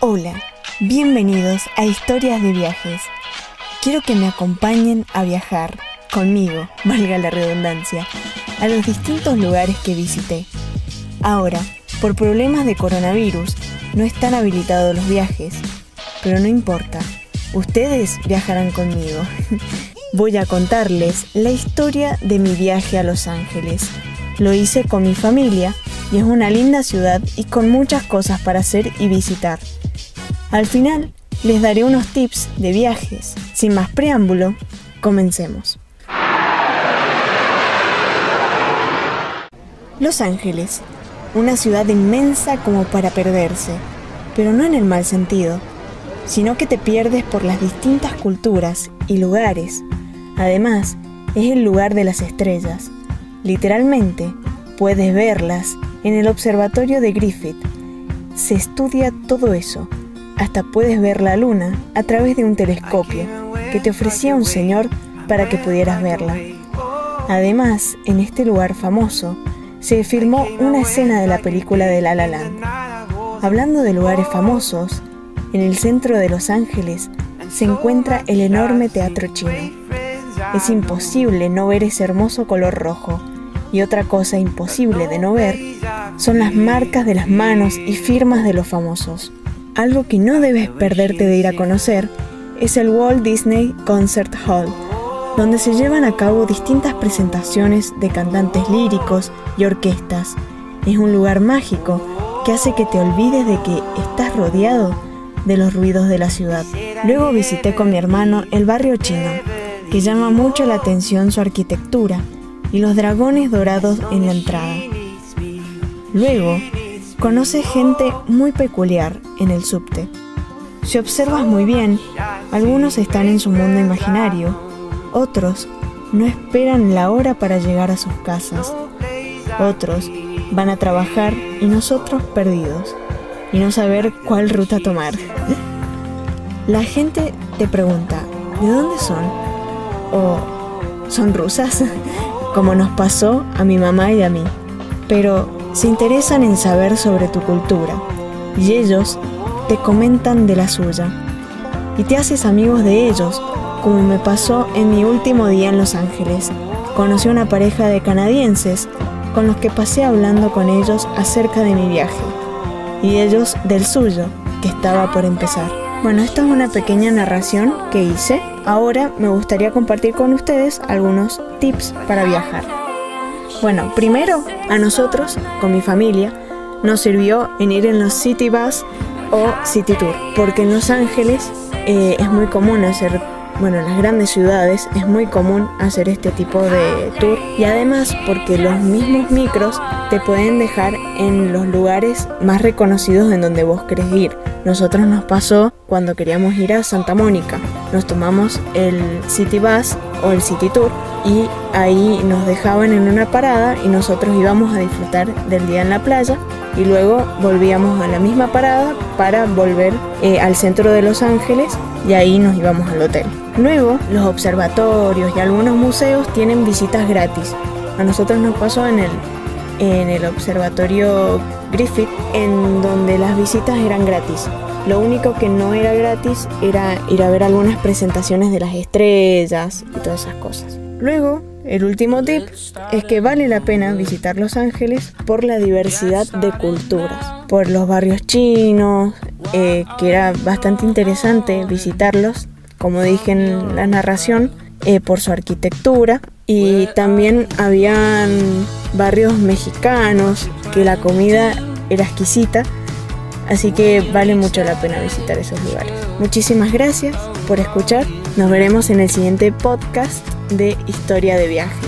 Hola, bienvenidos a Historias de Viajes. Quiero que me acompañen a viajar conmigo, valga la redundancia, a los distintos lugares que visité. Ahora, por problemas de coronavirus, no están habilitados los viajes, pero no importa, ustedes viajarán conmigo. Voy a contarles la historia de mi viaje a Los Ángeles. Lo hice con mi familia y es una linda ciudad y con muchas cosas para hacer y visitar. Al final, les daré unos tips de viajes. Sin más preámbulo, comencemos. Los Ángeles, una ciudad inmensa como para perderse, pero no en el mal sentido, sino que te pierdes por las distintas culturas y lugares. Además, es el lugar de las estrellas. Literalmente, puedes verlas en el observatorio de Griffith. Se estudia todo eso hasta puedes ver la luna a través de un telescopio que te ofrecía un señor para que pudieras verla. Además, en este lugar famoso, se filmó una escena de la película de La La Land. Hablando de lugares famosos, en el centro de Los Ángeles se encuentra el enorme teatro chino. Es imposible no ver ese hermoso color rojo. Y otra cosa imposible de no ver son las marcas de las manos y firmas de los famosos. Algo que no debes perderte de ir a conocer es el Walt Disney Concert Hall, donde se llevan a cabo distintas presentaciones de cantantes líricos y orquestas. Es un lugar mágico que hace que te olvides de que estás rodeado de los ruidos de la ciudad. Luego visité con mi hermano el barrio chino, que llama mucho la atención su arquitectura y los dragones dorados en la entrada. Luego Conoce gente muy peculiar en el subte. Si observas muy bien, algunos están en su mundo imaginario, otros no esperan la hora para llegar a sus casas, otros van a trabajar y nosotros perdidos, y no saber cuál ruta tomar. La gente te pregunta, ¿de dónde son? ¿O son rusas? Como nos pasó a mi mamá y a mí. Pero se interesan en saber sobre tu cultura y ellos te comentan de la suya. Y te haces amigos de ellos, como me pasó en mi último día en Los Ángeles. Conocí una pareja de canadienses con los que pasé hablando con ellos acerca de mi viaje y ellos del suyo, que estaba por empezar. Bueno, esta es una pequeña narración que hice. Ahora me gustaría compartir con ustedes algunos tips para viajar. Bueno, primero a nosotros, con mi familia, nos sirvió en ir en los City Bus o City Tour, porque en Los Ángeles eh, es muy común hacer, bueno, en las grandes ciudades es muy común hacer este tipo de tour y además porque los mismos micros te pueden dejar en los lugares más reconocidos en donde vos querés ir. Nosotros nos pasó cuando queríamos ir a Santa Mónica. Nos tomamos el City Bus o el City Tour y ahí nos dejaban en una parada y nosotros íbamos a disfrutar del día en la playa y luego volvíamos a la misma parada para volver eh, al centro de Los Ángeles y ahí nos íbamos al hotel. Luego los observatorios y algunos museos tienen visitas gratis. A nosotros nos pasó en el, en el observatorio Griffith en donde las visitas eran gratis. Lo único que no era gratis era ir a ver algunas presentaciones de las estrellas y todas esas cosas. Luego, el último tip es que vale la pena visitar Los Ángeles por la diversidad de culturas, por los barrios chinos, eh, que era bastante interesante visitarlos, como dije en la narración, eh, por su arquitectura. Y también habían barrios mexicanos, que la comida era exquisita Así que vale mucho la pena visitar esos lugares. Muchísimas gracias por escuchar. Nos veremos en el siguiente podcast de Historia de Viajes.